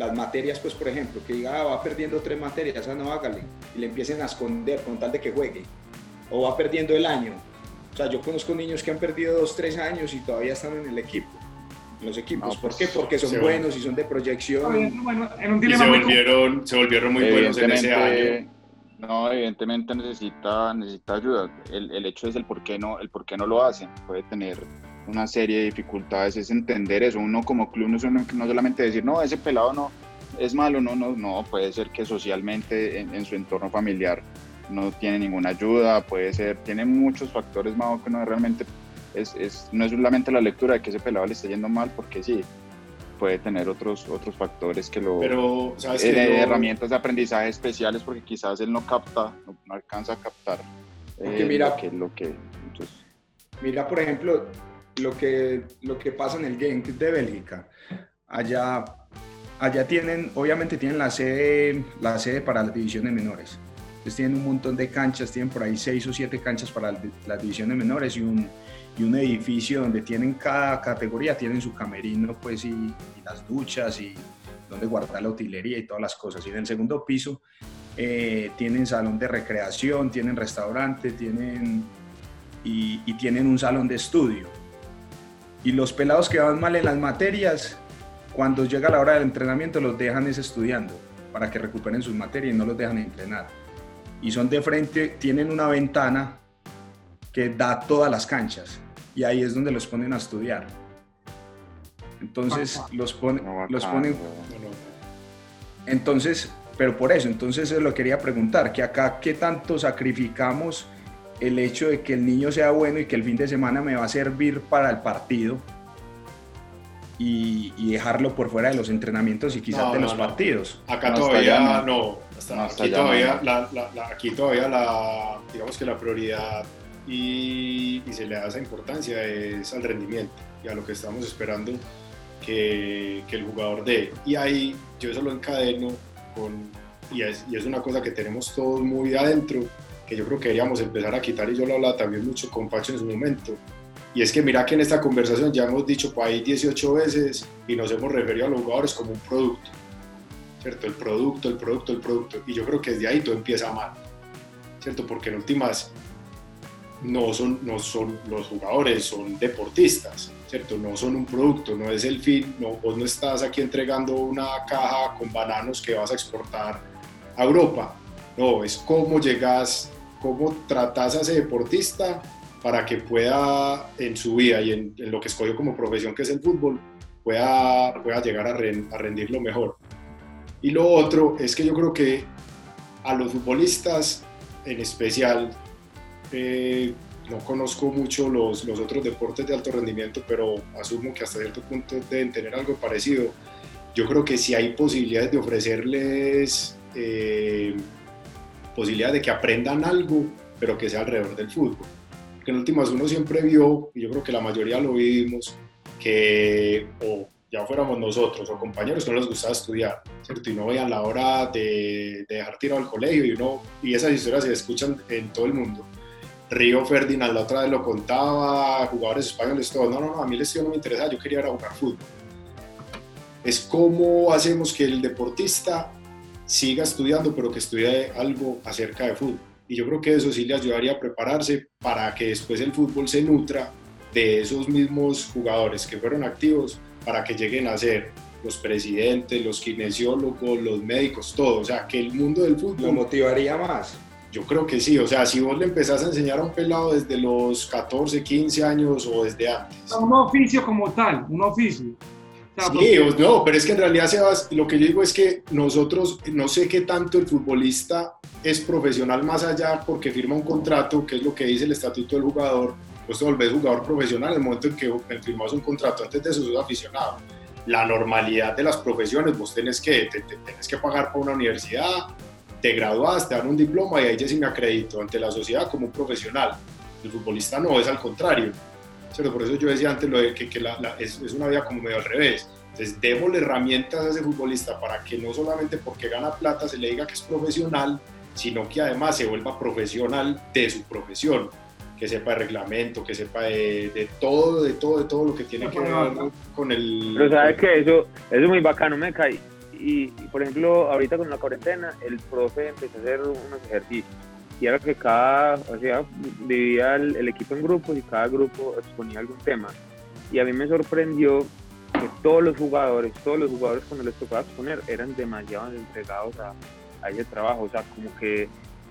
las materias, pues por ejemplo, que diga, "Ah, va perdiendo tres materias, ah, no hágale, y le empiecen a esconder con tal de que juegue, o va perdiendo el año. O sea, yo conozco niños que han perdido dos, tres años y todavía están en el equipo, en los equipos. No, ¿Por pues, qué? Porque son buenos y son de proyección. Bueno, en un y se volvieron, se volvieron muy buenos en ese año. Evidentemente, no, evidentemente necesita, necesita ayuda. El, el hecho es el por qué no, el por qué no lo hacen. Puede tener una serie de dificultades, es entender eso. Uno como club no, es uno- no solamente decir, no, ese pelado no es malo, no, no, no, puede ser que socialmente en, en su entorno familiar no tiene ninguna ayuda, puede ser, tiene muchos factores más que no realmente es, es, no es solamente la lectura de que ese pelado le está yendo mal, porque sí, puede tener otros, otros factores que lo, Pero, ¿sabes eh, herramientas de aprendizaje especiales porque quizás él no capta, no, no alcanza a captar eh, mira- lo que, lo que entonces, Mira, por ejemplo, lo que, lo que pasa en el Genk de Bélgica. Allá, allá tienen, obviamente tienen la sede, la sede para las divisiones menores. Entonces tienen un montón de canchas, tienen por ahí seis o siete canchas para las, divisiones menores y un, y un edificio donde tienen cada categoría, tienen su camerino pues y, las duchas y donde guardar la utilería y todas las cosas. Y en el segundo piso eh, tienen salón de recreación, tienen restaurante, tienen y, y tienen un salón de estudio. Y los pelados que van mal en las materias, cuando llega la hora del entrenamiento, los dejan es estudiando para que recuperen sus materias y no los dejan entrenar. Y son de frente, tienen una ventana que da todas las canchas y ahí es donde los ponen a estudiar. Entonces los, pone- los ponen entonces, pero por eso, entonces se lo quería preguntar, que acá qué tanto sacrificamos el hecho de que el niño sea bueno y que el fin de semana me va a servir para el partido y, y dejarlo por fuera de los entrenamientos y quizás No, de no, los no. partidos. Acá todavía no. Hasta aquí todavía, la, la- la- aquí todavía la, digamos que la prioridad y, y se le da esa importancia es al rendimiento y a lo que estamos esperando que, que el jugador dé. Y ahí yo eso lo encadeno con, y es, y es una cosa que tenemos todos muy adentro, que yo creo que deberíamos empezar a quitar, y yo lo hablaba también mucho con Pacho en su momento, y es que mira que en esta conversación ya hemos dicho por ahí 18 veces y nos hemos referido a los jugadores como un producto, ¿cierto? El producto, el producto, el producto. Y yo creo que desde ahí todo empieza mal, ¿cierto? Porque en últimas, no son, no son los jugadores, son deportistas, ¿cierto? No son un producto, no es el fin, no, vos no estás aquí entregando una caja con bananos que vas a exportar a Europa, no, es cómo llegas, cómo tratas a ese deportista para que pueda en su vida y en, lo que escogió como profesión que es el fútbol, pueda, pueda llegar a, a rendir lo mejor. Y lo otro es que yo creo que a los futbolistas en especial eh, no conozco mucho los, los, otros deportes de alto rendimiento, pero asumo que hasta cierto punto deben tener algo parecido. Yo creo que si hay posibilidades de ofrecerles eh, posibilidades de que aprendan algo, pero que sea alrededor del fútbol. Porque en últimas uno siempre vio, y yo creo que la mayoría lo vivimos, que o ya fuéramos nosotros o compañeros que no les gustaba estudiar, ¿cierto? Y no veían la hora de, de dejar tirado al colegio y, uno, y esas historias se escuchan en todo el mundo Río Ferdinand la otra vez lo contaba, jugadores españoles, todo. No, no, no, a mí el estudio no me interesa, yo quería ir a jugar fútbol. Es cómo hacemos que el deportista siga estudiando, pero que estudie algo acerca de fútbol. Y yo creo que eso sí le ayudaría a prepararse para que después el fútbol se nutra de esos mismos jugadores que fueron activos para que lleguen a ser los presidentes, los kinesiólogos, los médicos, todo. O sea, que el mundo del fútbol... Lo motivaría más. Yo creo que sí, o sea, si vos le empezás a enseñar a un pelado desde los 14, 15 años o desde antes. Un oficio como tal, un oficio. sí, no, pero es que en realidad Sebas, lo que yo digo es que nosotros, no sé qué tanto el futbolista es profesional más allá porque firma un contrato, que es lo que dice el estatuto del jugador, pues te volvés jugador profesional en el momento en que firmas un contrato, antes de sos aficionado. La normalidad de las profesiones, vos tenés que, tenés que pagar por una universidad, te graduaste, te dan un diploma y ahí ya sí me acredito ante la sociedad como un profesional. El futbolista no, es al contrario. ¿cierto? Por eso yo decía antes lo de que, que la, es, es, una vida como medio al revés. Entonces, démosle herramientas a ese futbolista para que no solamente porque gana plata se le diga que es profesional, sino que además se vuelva profesional de su profesión, que sepa de reglamento, que sepa de, de todo, de todo, de todo lo que tiene que ver con el... Pero sabes que eso, eso es muy bacano, me cae y, por ejemplo, ahorita con la cuarentena, el profe empezó a hacer unos ejercicios. Y era que cada, o sea, dividía el, equipo en grupos y cada grupo exponía algún tema. Y a mí me sorprendió que todos los jugadores, todos los jugadores cuando les tocaba exponer, eran demasiado entregados a, a ese trabajo. O sea, como que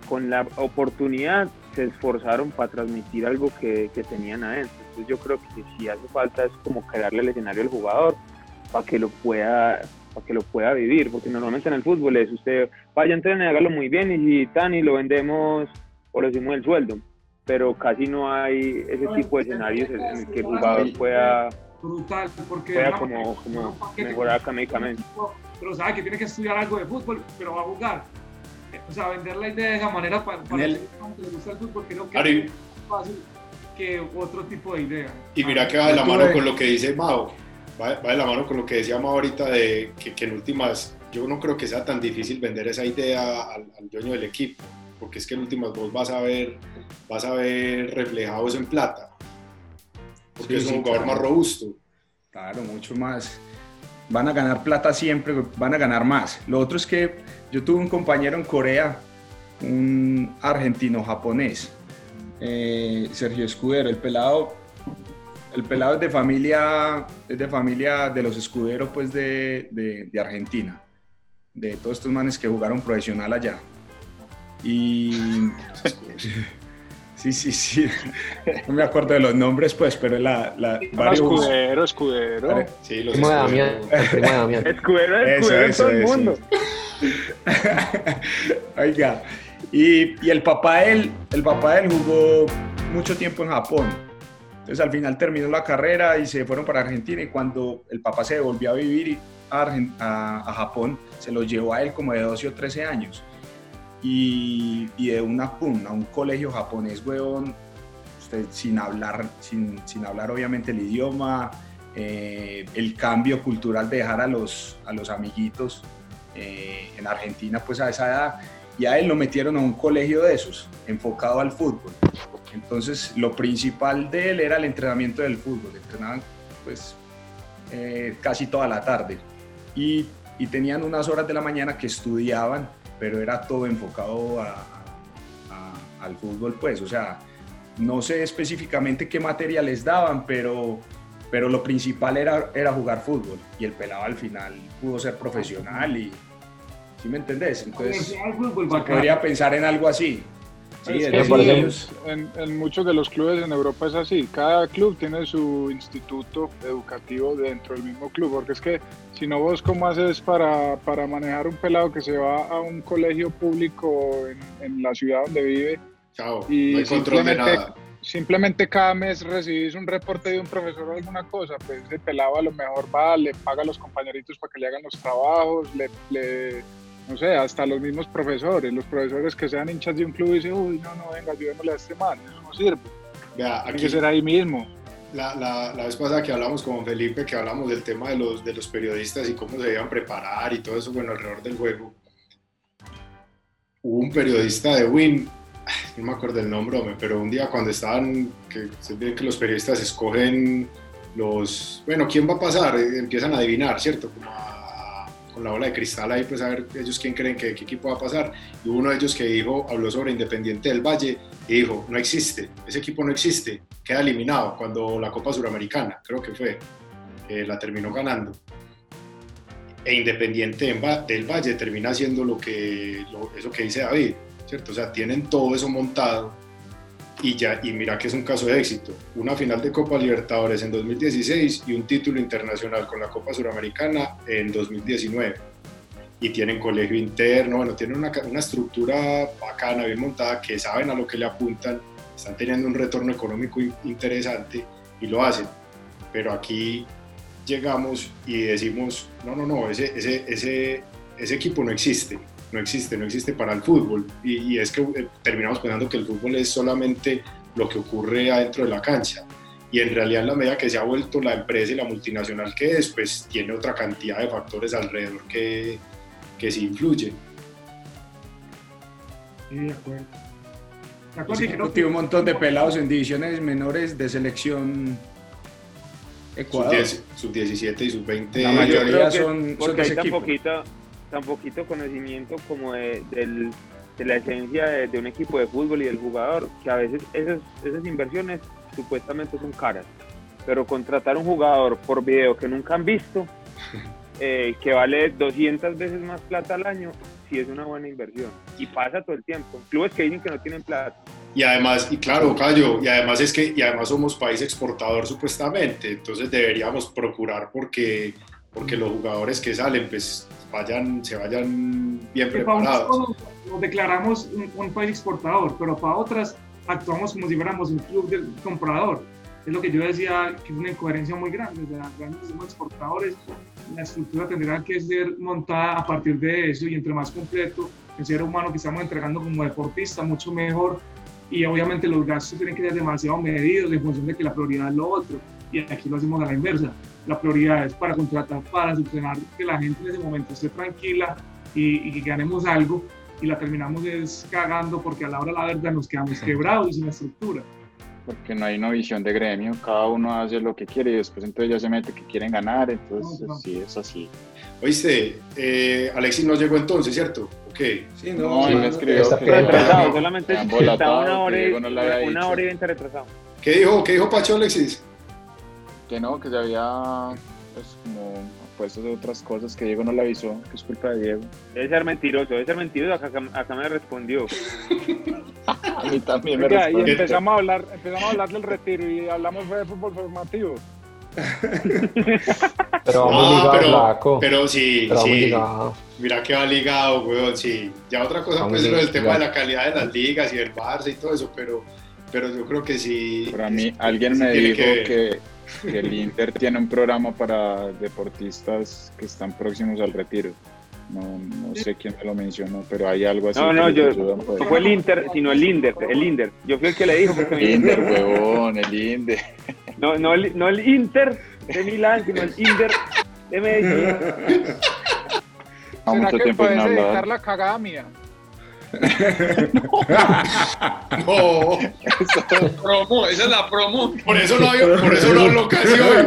con la oportunidad se esforzaron para transmitir algo que, que, tenían adentro. Entonces yo creo que si hace falta es como crearle el escenario al jugador para que lo pueda para que lo pueda vivir, porque normalmente en el fútbol es usted vaya a entrenar y hágalo muy bien y si tan y lo vendemos o lo decimos el sueldo, pero casi no hay ese tipo de escenarios en el que el jugador pueda brutal porque pueda como, como mejorar académicamente. Pero sabe que tiene que estudiar algo de fútbol, pero va a jugar. O sea, vender la idea de esa manera para, para el... que le gusta el fútbol, creo que es más fácil que otro tipo de idea. Y mira que va de la mano con lo que dice Mao va, de la mano con lo que decíamos ahorita de que, en últimas yo no creo que sea tan difícil vender esa idea al, dueño del equipo, porque es que en últimas vos vas a ver, vas a ver reflejados en plata, porque es un jugador más robusto. Claro, mucho más. Van a ganar plata siempre, van a ganar más. Lo otro es que yo tuve un compañero en Corea, un argentino japonés, eh, Sergio Escudero, el pelado el pelado es de familia, es de familia de los escuderos pues de, de, Argentina, de todos estos manes que jugaron profesional allá. Y sí, sí, sí, no me acuerdo de los nombres pues, pero la, la varios... Escudero, escudero. Sí, los escuderos. Escudero, escudero en todo el mundo. Oiga, y, y el papá de él, el papá él jugó mucho tiempo en Japón entonces al final terminó la carrera y se fueron para Argentina y cuando el papá se volvió a vivir a, Japón, se lo llevó a él como de 12 o 13 años. Y, de una pum, a un colegio japonés, weón, usted sin hablar, sin, sin hablar obviamente el idioma, eh, el cambio cultural de dejar a los, a los amiguitos eh, en Argentina pues a esa edad y a él lo metieron a un colegio de esos, enfocado al fútbol. Entonces, lo principal de él era el entrenamiento del fútbol. Entrenaban pues eh, casi toda la tarde. Y, y, tenían unas horas de la mañana que estudiaban, pero era todo enfocado a, al fútbol, pues. O sea, no sé específicamente qué materiales daban, pero, pero lo principal era, era jugar fútbol. Y el pelado al final pudo ser profesional y, ¿sí me entendés? Entonces, se podría pensar en algo así. Sí, Es es que sí, en, en muchos de los clubes en Europa es así. Cada club tiene su instituto educativo dentro del mismo club. Porque es que si no vos cómo haces para, para manejar un pelado que se va a un colegio público en, en la ciudad donde vive Chao, y no hay control de nada. Simplemente cada mes recibís un reporte de un profesor o alguna cosa, pues ese pelado a lo mejor va, le paga a los compañeritos para que le hagan los trabajos, le, le- no sé, hasta los mismos profesores, los profesores que sean hinchas de un club y dicen, uy, no, no, venga, ayudémosle a este man, eso no sirve. Tiene aquí que ser ahí mismo. la, la, la vez pasada que hablamos con Felipe, que hablamos del tema de los, de los periodistas y cómo se debían preparar y todo eso, bueno, alrededor del juego. Hubo un periodista de Win, no me acuerdo el nombre, pero un día cuando estaban, que se ve que los periodistas escogen los, bueno, ¿quién va a pasar? Eh, Empiezan a adivinar, ¿cierto? Como a- con la bola de cristal ahí, pues a ver ellos quién creen que qué equipo va a pasar. Y hubo uno de ellos que dijo, habló sobre Independiente del Valle y dijo, no existe, ese equipo no existe, queda eliminado cuando la Copa Suramericana, creo que fue, eh, la terminó ganando. E Independiente del Valle termina haciendo lo que, lo- eso que dice David, ¿cierto? O sea, tienen todo eso montado y ya, y mira que es un caso de éxito. Una final de Copa Libertadores en 2016 y un título internacional con la Copa Suramericana en 2019 y tienen colegio interno, bueno, tienen una, una estructura bacana, bien montada, que saben a lo que le apuntan, están teniendo un retorno económico in- interesante y lo hacen. Pero aquí llegamos y decimos, no, no, no, ese, ese, ese equipo no existe, no existe, no existe para el fútbol. Y, y es que eh, terminamos pensando que el fútbol es solamente lo que ocurre adentro de la cancha. Y en realidad, en la medida que se ha vuelto la empresa y la multinacional que es, pues tiene otra cantidad de factores alrededor que, que sí influyen. Sí, de acuerdo. De acuerdo, Sí, creo tiene un montón de pelados en divisiones menores de selección Ecuador. Sub-17 y sub-20. La Yo mayoría que son- hay tan equipo. Tan poquito conocimiento como de, del- de la esencia de, de un equipo de fútbol y del jugador, que a veces esas, esas inversiones supuestamente son caras, pero contratar un jugador por video que nunca han visto, eh, que vale 200 veces más plata al año, sí es una buena inversión. Y pasa todo el tiempo. Clubes que dicen que no tienen plata. Y además, y claro, Cayo, y además es que, y además somos país exportador supuestamente, entonces deberíamos procurar porque, porque los jugadores que salen, pues vayan, se vayan bien preparados. nos declaramos un, un país exportador, pero para otras actuamos como si fuéramos un club comprador. Es lo que yo decía, que es una incoherencia muy grande. Grandes somos exportadores, la estructura tendrá que ser montada a partir de eso y entre más completo el ser humano que estamos entregando como deportista, mucho mejor. Y obviamente los gastos tienen que ser demasiado medidos en función de que la prioridad es lo otro. Y aquí lo hacemos a la inversa. La prioridad es para contratar, para subsanar que la gente en ese momento esté tranquila y, y que ganemos algo y la terminamos es cagando porque a la hora de la verdad nos quedamos quebrados y sin estructura. Porque no hay una visión de gremio, cada uno hace lo que quiere y después entonces ya se mete que quieren ganar, entonces No, no. sí es así. Oíste, eh, Alexis no llegó entonces, ¿cierto? Ok. Sí, No, sí, él me escribió está que. Retrasado, que solamente está una no hora y veinte retrasado. ¿Qué dijo, qué dijo Pacho Alexis? Que no, que se había pues como puesto de otras cosas que Diego no le avisó, que es culpa de Diego. Debe ser mentiroso, debe ser mentiroso. Acá, acá me respondió. A mí también me Oiga, y respondió. empezamos a hablar, empezamos a hablar del retiro y hablamos fue de fútbol formativo. Pero vamos Ah, pero, pero sí, Pero sí. Mira que va ligado, weón, sí. Ya otra cosa Vamos pues es lo del tema de la calidad de las ligas y del Barça y todo eso, pero, pero yo creo que sí. Pero a mí sí alguien me dijo que- que, que el Inter tiene un programa para deportistas que están próximos al retiro. No, no sé quién me lo mencionó, pero hay algo así. No, no, yo, no fue el Inter, sino el Inder, el Inder. Yo fui el que le dijo. Porque me- Inter, huevón, el Inter. No, no, el, no el Inter de Milán, sino el Inder de Medellín. A ¿Será mucho que puedes editar la cagada mía? No, Promo, esa es la promo. por eso no, hablo- por eso no habló casi hoy.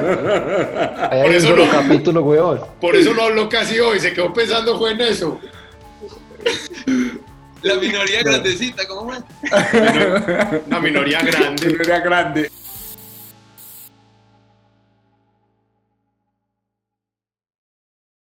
Por eso no. capítulo, weón. Por eso no habló casi hoy. Se quedó pensando fue en eso. La minoría grandecita, ¿cómo es? Una minoría grande. Minoría grande.